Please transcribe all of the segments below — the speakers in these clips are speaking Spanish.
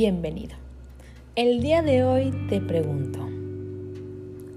bienvenido. El día de hoy te pregunto,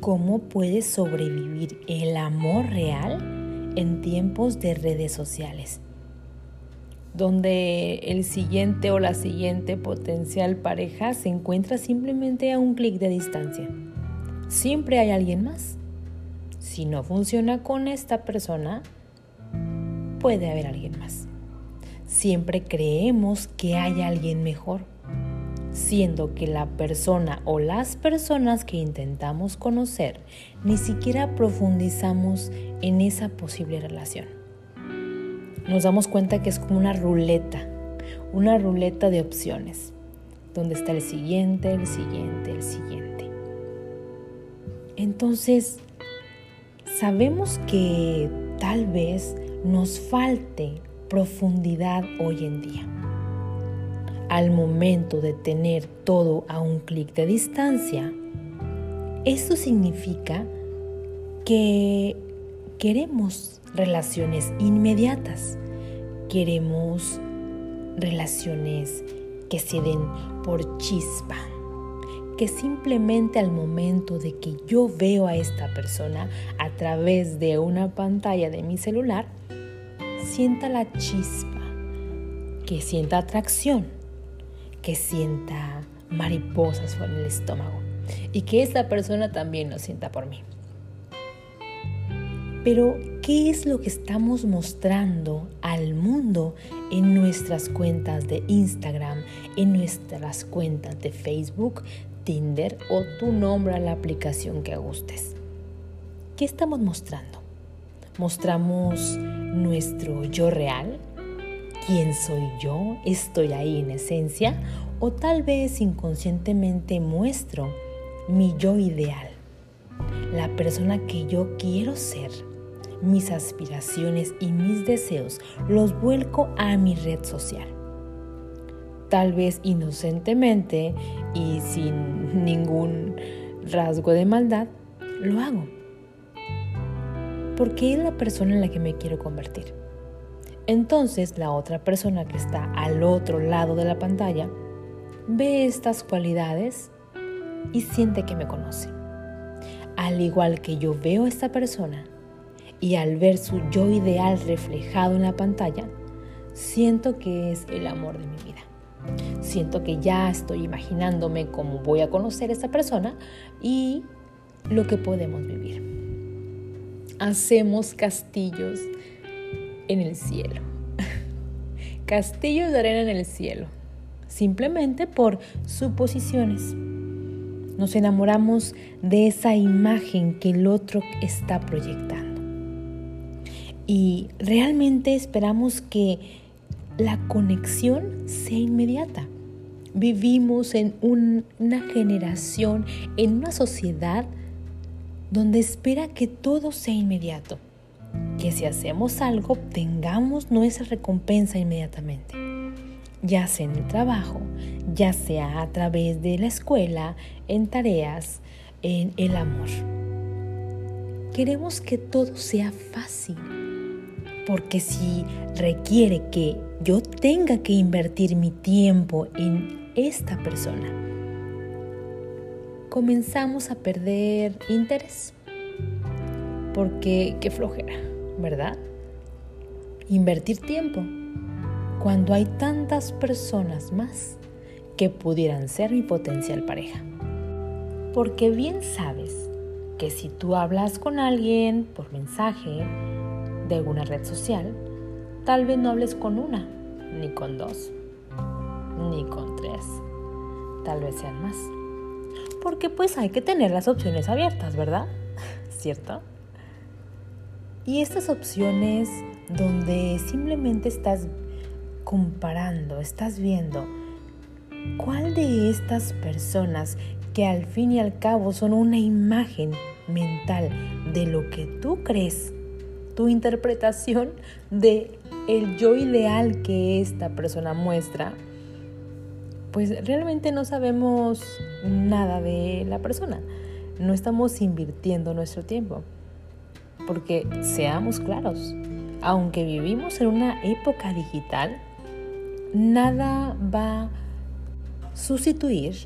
¿cómo puedes sobrevivir el amor real en tiempos de redes sociales? Donde el siguiente o la siguiente potencial pareja se encuentra simplemente a un clic de distancia. Siempre hay alguien más. Si no funciona con esta persona, puede haber alguien más. Siempre creemos que hay alguien mejor siendo que la persona o las personas que intentamos conocer ni siquiera profundizamos en esa posible relación. Nos damos cuenta que es como una ruleta, una ruleta de opciones, donde está el siguiente, el siguiente, el siguiente. Entonces, sabemos que tal vez nos falte profundidad hoy en día al momento de tener todo a un clic de distancia, esto significa que queremos relaciones inmediatas, queremos relaciones que se den por chispa, que simplemente al momento de que yo veo a esta persona a través de una pantalla de mi celular, sienta la chispa, que sienta atracción que sienta mariposas por el estómago y que esa persona también lo sienta por mí. Pero, ¿qué es lo que estamos mostrando al mundo en nuestras cuentas de Instagram, en nuestras cuentas de Facebook, Tinder o tu nombre a la aplicación que gustes? ¿Qué estamos mostrando? ¿Mostramos nuestro yo real? Quién soy yo, estoy ahí en esencia, o tal vez inconscientemente muestro mi yo ideal, la persona que yo quiero ser, mis aspiraciones y mis deseos los vuelco a mi red social. Tal vez inocentemente y sin ningún rasgo de maldad, lo hago. Porque es la persona en la que me quiero convertir. Entonces la otra persona que está al otro lado de la pantalla ve estas cualidades y siente que me conoce. Al igual que yo veo a esta persona y al ver su yo ideal reflejado en la pantalla, siento que es el amor de mi vida. Siento que ya estoy imaginándome cómo voy a conocer a esta persona y lo que podemos vivir. Hacemos castillos en el cielo. Castillos de arena en el cielo, simplemente por suposiciones. Nos enamoramos de esa imagen que el otro está proyectando. Y realmente esperamos que la conexión sea inmediata. Vivimos en una generación, en una sociedad donde espera que todo sea inmediato que si hacemos algo obtengamos nuestra recompensa inmediatamente, ya sea en el trabajo, ya sea a través de la escuela, en tareas, en el amor. Queremos que todo sea fácil, porque si requiere que yo tenga que invertir mi tiempo en esta persona, comenzamos a perder interés. Porque qué flojera, ¿verdad? Invertir tiempo cuando hay tantas personas más que pudieran ser mi potencial pareja. Porque bien sabes que si tú hablas con alguien por mensaje de alguna red social, tal vez no hables con una, ni con dos, ni con tres, tal vez sean más. Porque pues hay que tener las opciones abiertas, ¿verdad? ¿Cierto? Y estas opciones donde simplemente estás comparando, estás viendo cuál de estas personas que al fin y al cabo son una imagen mental de lo que tú crees, tu interpretación de el yo ideal que esta persona muestra, pues realmente no sabemos nada de la persona. No estamos invirtiendo nuestro tiempo. Porque seamos claros, aunque vivimos en una época digital, nada va sustituir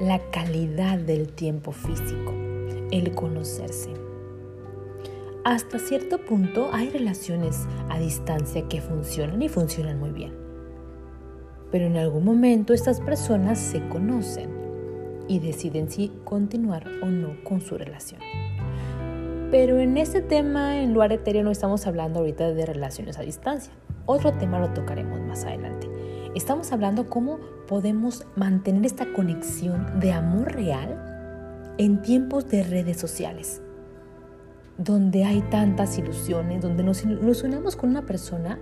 la calidad del tiempo físico, el conocerse. Hasta cierto punto hay relaciones a distancia que funcionan y funcionan muy bien. Pero en algún momento estas personas se conocen y deciden si continuar o no con su relación. Pero en este tema, en lugar etéreo, no estamos hablando ahorita de relaciones a distancia. Otro tema lo tocaremos más adelante. Estamos hablando cómo podemos mantener esta conexión de amor real en tiempos de redes sociales donde hay tantas ilusiones, donde nos ilusionamos con una persona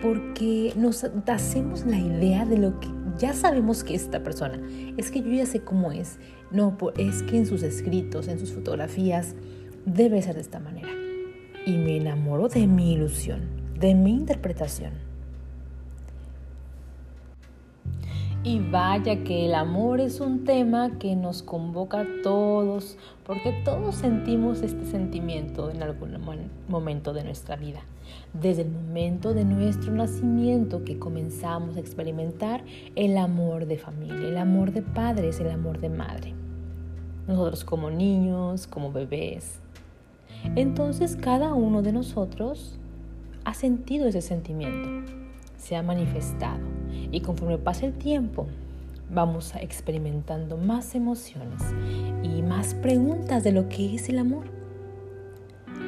porque nos hacemos la idea de lo que ya sabemos que es esta persona. Es que yo ya sé cómo es. No, es que en sus escritos, en sus fotografías, debe ser de esta manera. Y me enamoro de mi ilusión, de mi interpretación. Y vaya que el amor es un tema que nos convoca a todos, porque todos sentimos este sentimiento en algún momento de nuestra vida. Desde el momento de nuestro nacimiento que comenzamos a experimentar el amor de familia, el amor de padres, el amor de madre. Nosotros como niños, como bebés. Entonces cada uno de nosotros ha sentido ese sentimiento, se ha manifestado y conforme pasa el tiempo, vamos experimentando más emociones y más preguntas de lo que es el amor.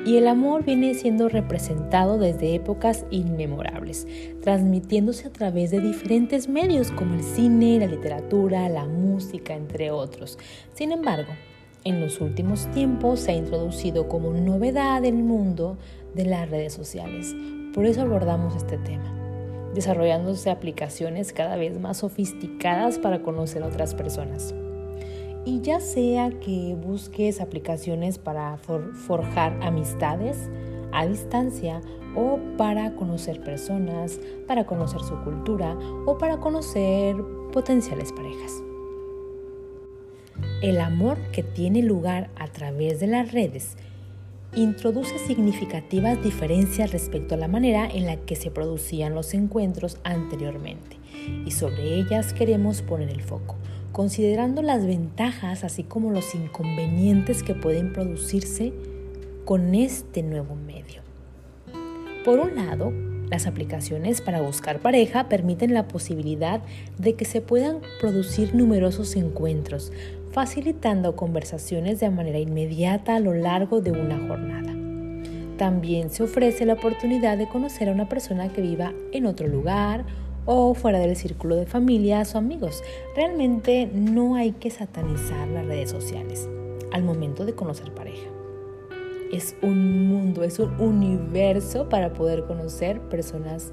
Y el amor viene siendo representado desde épocas inmemorables, transmitiéndose a través de diferentes medios como el cine, la literatura, la música, entre otros. Sin embargo, en los últimos tiempos se ha introducido como novedad el mundo de las redes sociales. Por eso abordamos este tema desarrollándose aplicaciones cada vez más sofisticadas para conocer a otras personas. Y ya sea que busques aplicaciones para forjar amistades a distancia o para conocer personas, para conocer su cultura o para conocer potenciales parejas. El amor que tiene lugar a través de las redes introduce significativas diferencias respecto a la manera en la que se producían los encuentros anteriormente y sobre ellas queremos poner el foco, considerando las ventajas así como los inconvenientes que pueden producirse con este nuevo medio. Por un lado, las aplicaciones para buscar pareja permiten la posibilidad de que se puedan producir numerosos encuentros, facilitando conversaciones de manera inmediata a lo largo de una jornada. También se ofrece la oportunidad de conocer a una persona que viva en otro lugar o fuera del círculo de familias o amigos. Realmente no hay que satanizar las redes sociales al momento de conocer pareja. Es un mundo, es un universo para poder conocer personas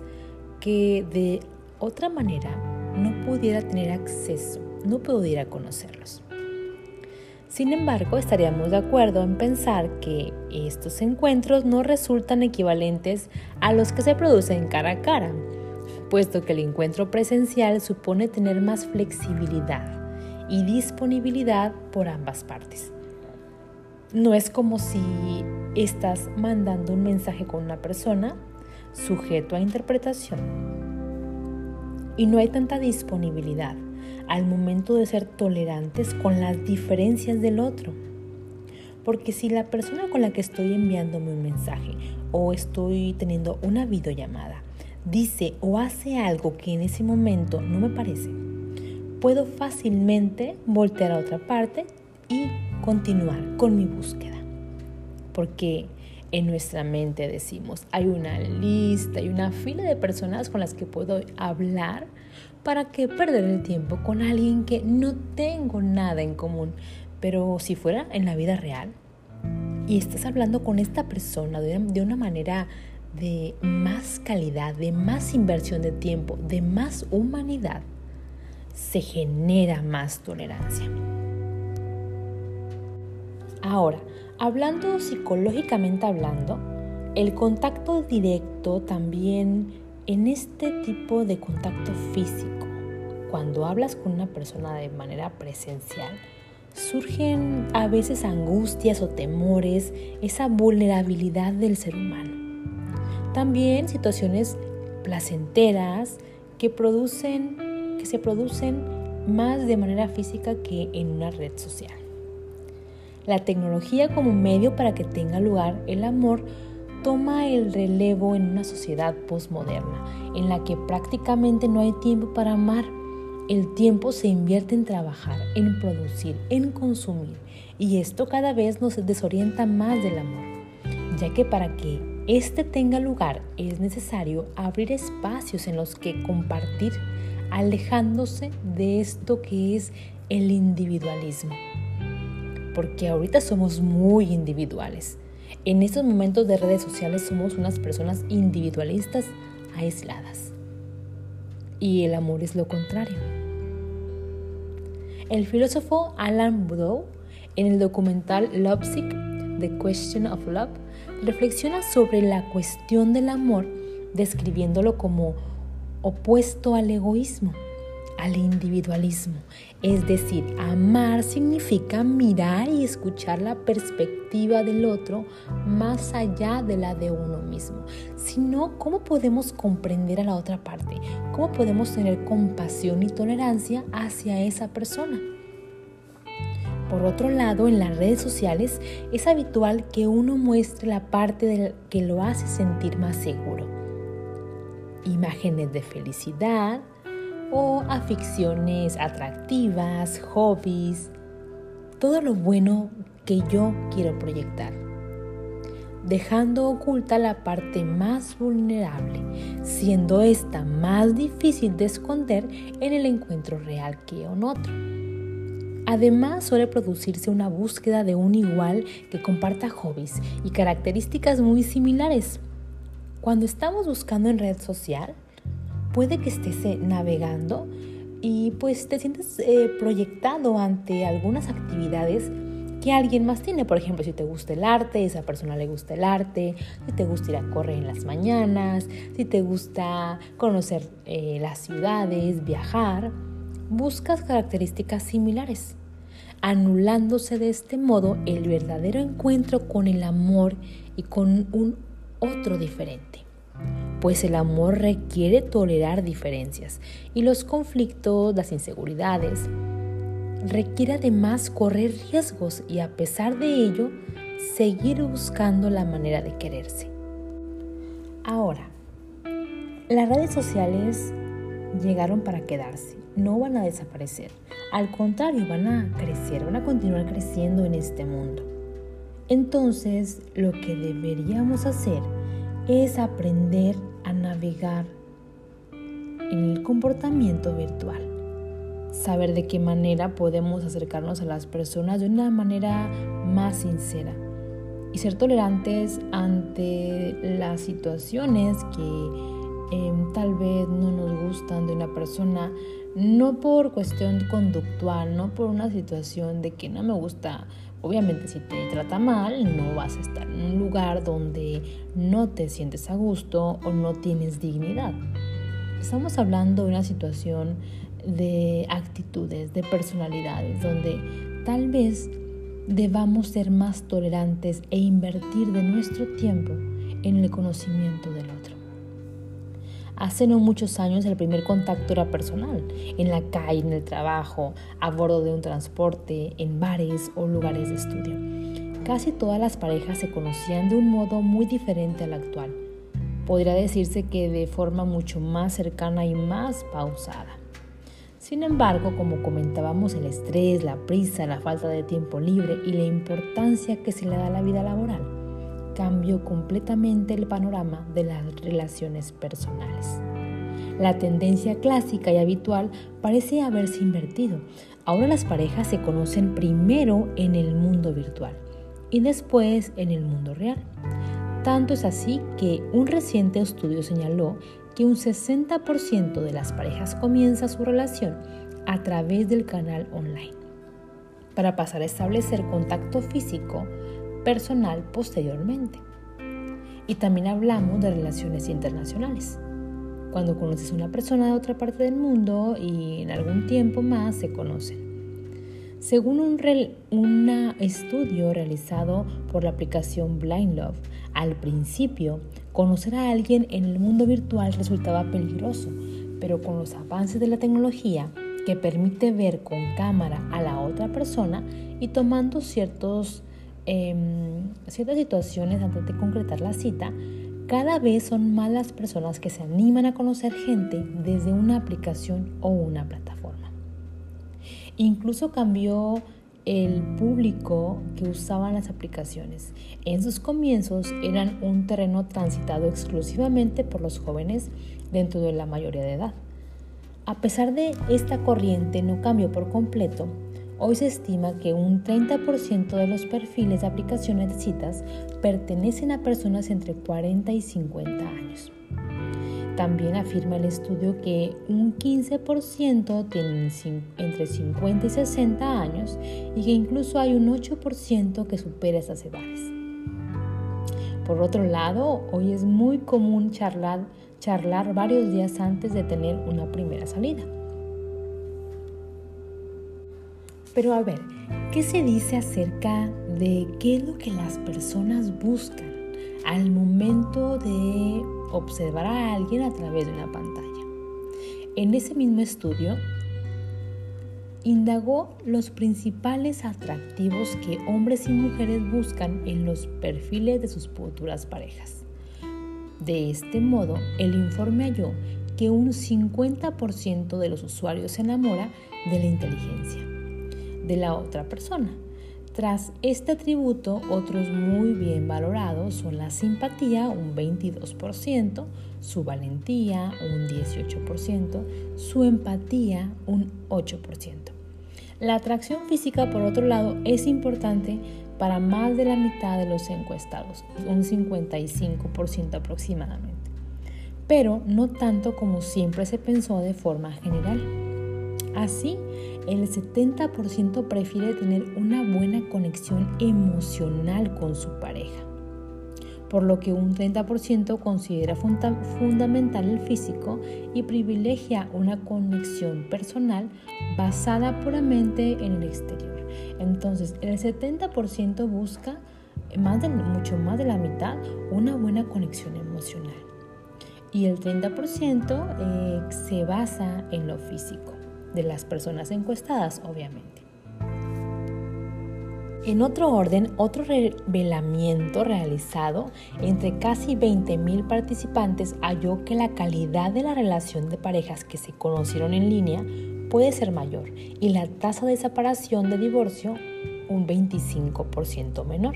que de otra manera no pudiera tener acceso, no pudiera conocerlos. Sin embargo, estaríamos de acuerdo en pensar que estos encuentros no resultan equivalentes a los que se producen cara a cara, puesto que el encuentro presencial supone tener más flexibilidad y disponibilidad por ambas partes. No es como si estás mandando un mensaje con una persona sujeto a interpretación y no hay tanta disponibilidad al momento de ser tolerantes con las diferencias del otro. Porque si la persona con la que estoy enviándome un mensaje o estoy teniendo una videollamada dice o hace algo que en ese momento no me parece, puedo fácilmente voltear a otra parte y continuar con mi búsqueda. Porque en nuestra mente decimos, hay una lista, hay una fila de personas con las que puedo hablar ¿Para qué perder el tiempo con alguien que no tengo nada en común? Pero si fuera en la vida real y estás hablando con esta persona de una manera de más calidad, de más inversión de tiempo, de más humanidad, se genera más tolerancia. Ahora, hablando psicológicamente hablando, el contacto directo también en este tipo de contacto físico, cuando hablas con una persona de manera presencial, surgen a veces angustias o temores, esa vulnerabilidad del ser humano. También situaciones placenteras que producen que se producen más de manera física que en una red social. La tecnología como medio para que tenga lugar el amor toma el relevo en una sociedad postmoderna, en la que prácticamente no hay tiempo para amar. El tiempo se invierte en trabajar, en producir, en consumir, y esto cada vez nos desorienta más del amor, ya que para que éste tenga lugar es necesario abrir espacios en los que compartir, alejándose de esto que es el individualismo porque ahorita somos muy individuales. En estos momentos de redes sociales somos unas personas individualistas aisladas. Y el amor es lo contrario. El filósofo Alan Boudou, en el documental Lovesick, The Question of Love, reflexiona sobre la cuestión del amor, describiéndolo como opuesto al egoísmo al individualismo. Es decir, amar significa mirar y escuchar la perspectiva del otro más allá de la de uno mismo. Si no, ¿cómo podemos comprender a la otra parte? ¿Cómo podemos tener compasión y tolerancia hacia esa persona? Por otro lado, en las redes sociales es habitual que uno muestre la parte que lo hace sentir más seguro. Imágenes de felicidad, o aficiones atractivas, hobbies, todo lo bueno que yo quiero proyectar, dejando oculta la parte más vulnerable, siendo esta más difícil de esconder en el encuentro real que en otro. Además, suele producirse una búsqueda de un igual que comparta hobbies y características muy similares. Cuando estamos buscando en red social, puede que estés eh, navegando y pues te sientes eh, proyectado ante algunas actividades que alguien más tiene. Por ejemplo, si te gusta el arte, esa persona le gusta el arte, si te gusta ir a correr en las mañanas, si te gusta conocer eh, las ciudades, viajar, buscas características similares, anulándose de este modo el verdadero encuentro con el amor y con un otro diferente pues el amor requiere tolerar diferencias y los conflictos, las inseguridades. Requiere además correr riesgos y a pesar de ello, seguir buscando la manera de quererse. Ahora, las redes sociales llegaron para quedarse, no van a desaparecer. Al contrario, van a crecer, van a continuar creciendo en este mundo. Entonces, lo que deberíamos hacer es aprender a navegar en el comportamiento virtual. Saber de qué manera podemos acercarnos a las personas de una manera más sincera y ser tolerantes ante las situaciones que em, tal vez no nos gustan de una persona, no por cuestión conductual, no por una situación de que no me gusta Obviamente si te trata mal, no vas a estar en un lugar donde no te sientes a gusto o no tienes dignidad. Estamos hablando de una situación de actitudes, de personalidades, donde tal vez debamos ser más tolerantes e invertir de nuestro tiempo en el conocimiento del otro. Hace no muchos años el primer contacto era personal, en la calle, en el trabajo, a bordo de un transporte, en bares o lugares de estudio. Casi todas las parejas se conocían de un modo muy diferente al actual. Podría decirse que de forma mucho más cercana y más pausada. Sin embargo, como comentábamos, el estrés, la prisa, la falta de tiempo libre y la importancia que se le da a la vida laboral cambió completamente el panorama de las relaciones personales. La tendencia clásica y habitual parece haberse invertido. Ahora las parejas se conocen primero en el mundo virtual y después en el mundo real. Tanto es así que un reciente estudio señaló que un 60% de las parejas comienza su relación a través del canal online, para pasar a establecer contacto físico personal posteriormente. Y también hablamos de relaciones internacionales. Cuando conoces a una persona de otra parte del mundo y en algún tiempo más se conocen. Según un, un estudio realizado por la aplicación Blind Love, al principio conocer a alguien en el mundo virtual resultaba peligroso, pero con los avances de la tecnología que permite ver con cámara a la otra persona y tomando ciertos, em, ciertas situaciones antes de concretar la cita, cada vez son más las personas que se animan a conocer gente desde una aplicación o una plataforma. Incluso cambió el público que usaban las aplicaciones. En sus comienzos eran un terreno transitado exclusivamente por los jóvenes dentro de la mayoría de edad. A pesar de esta corriente no cambió por completo, hoy se estima que un 30% de los perfiles de aplicaciones de citas pertenecen a personas entre 40 y 50 años. También afirma el estudio que un 15% tienen entre 50 y 60 años y que incluso hay un 8% que supera esas edades. Por otro lado, hoy es muy común charlar, charlar varios días antes de tener una primera salida. Pero a ver, ¿qué se dice acerca de qué es lo que las personas buscan al momento de observar a alguien a través de una pantalla. En ese mismo estudio, indagó los principales atractivos que hombres y mujeres buscan en los perfiles de sus futuras parejas. De este modo, el informe halló que un 50% de los usuarios se enamora de la inteligencia de la otra persona tras este atributo, otros muy bien valorados son la simpatía, un 22%, su valentía, un 18%, su empatía, un 8%. La atracción física, por otro lado, es importante para más de la mitad de los encuestados, un 55% aproximadamente, pero no tanto como siempre se pensó de forma general. Así, el 70% prefiere tener una buena conexión emocional con su pareja, por lo que un 30% considera fundamental el físico y privilegia una conexión personal basada puramente en el exterior. Entonces, el 70% busca mucho más de la mitad una buena conexión emocional y el 30% eh, se basa en lo físico de las personas encuestadas, obviamente. En otro orden, otro revelamiento realizado entre casi 20.000 participantes halló que la calidad de la relación de parejas que se conocieron en línea puede ser mayor y la tasa de separación de divorcio un 25% menor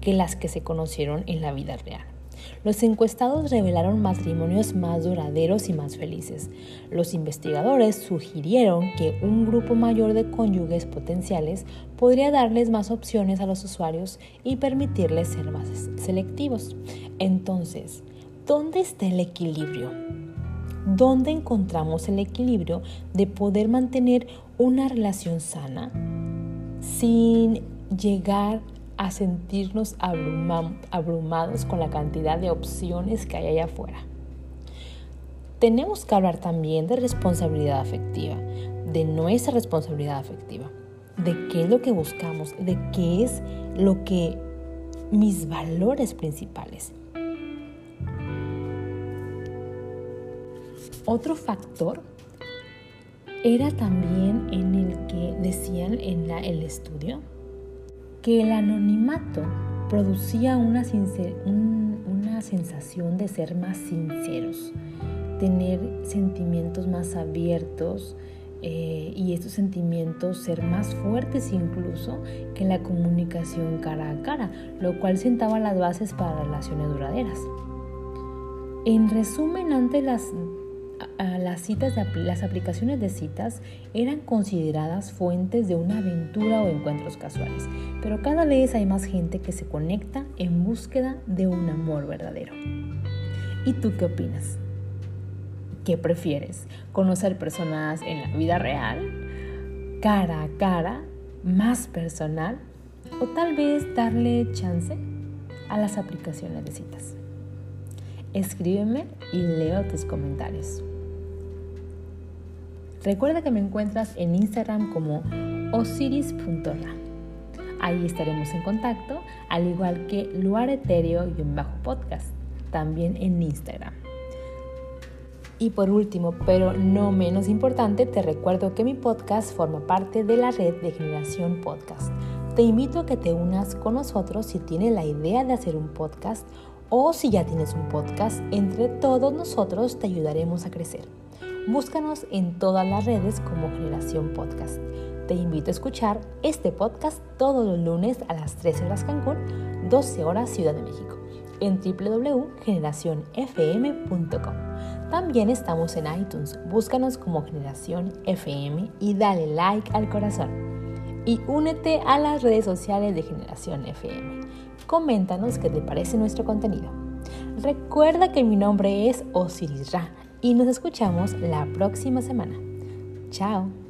que las que se conocieron en la vida real. Los encuestados revelaron matrimonios más duraderos y más felices. Los investigadores sugirieron que un grupo mayor de cónyuges potenciales podría darles más opciones a los usuarios y permitirles ser más selectivos. Entonces, ¿dónde está el equilibrio? ¿Dónde encontramos el equilibrio de poder mantener una relación sana sin llegar a sentirnos abrumados con la cantidad de opciones que hay allá afuera. Tenemos que hablar también de responsabilidad afectiva, de nuestra responsabilidad afectiva, de qué es lo que buscamos, de qué es lo que mis valores principales. Otro factor era también en el que decían en el estudio que el anonimato producía una, una sensación de ser más sinceros, tener sentimientos más abiertos eh, y estos sentimientos ser más fuertes incluso que la comunicación cara a cara, lo cual sentaba las bases para relaciones duraderas. En resumen, ante las las citas de las aplicaciones de citas eran consideradas fuentes de una aventura o encuentros casuales, pero cada vez hay más gente que se conecta en búsqueda de un amor verdadero. ¿Y tú qué opinas? ¿Qué prefieres? ¿Conocer personas en la vida real? ¿Cara a cara? ¿Más personal? ¿O tal vez darle chance a las aplicaciones de citas? Escríbeme y leo tus comentarios. Recuerda que me encuentras en Instagram como osiris.ra. Ahí estaremos en contacto, al igual que Luar Etéreo y un bajo podcast, también en Instagram. Y por último, pero no menos importante, te recuerdo que mi podcast forma parte de la red de Generación Podcast. Te invito a que te unas con nosotros si tienes la idea de hacer un podcast o si ya tienes un podcast, entre todos nosotros te ayudaremos a crecer. Búscanos en todas las redes como Generación Podcast. Te invito a escuchar este podcast todos los lunes a las 13 horas Cancún, 12 horas Ciudad de México, en www.generacionfm.com. También estamos en iTunes. Búscanos como Generación FM y dale like al corazón. Y únete a las redes sociales de Generación FM. Coméntanos qué te parece nuestro contenido. Recuerda que mi nombre es Osiris Ra y nos escuchamos la próxima semana. Chao.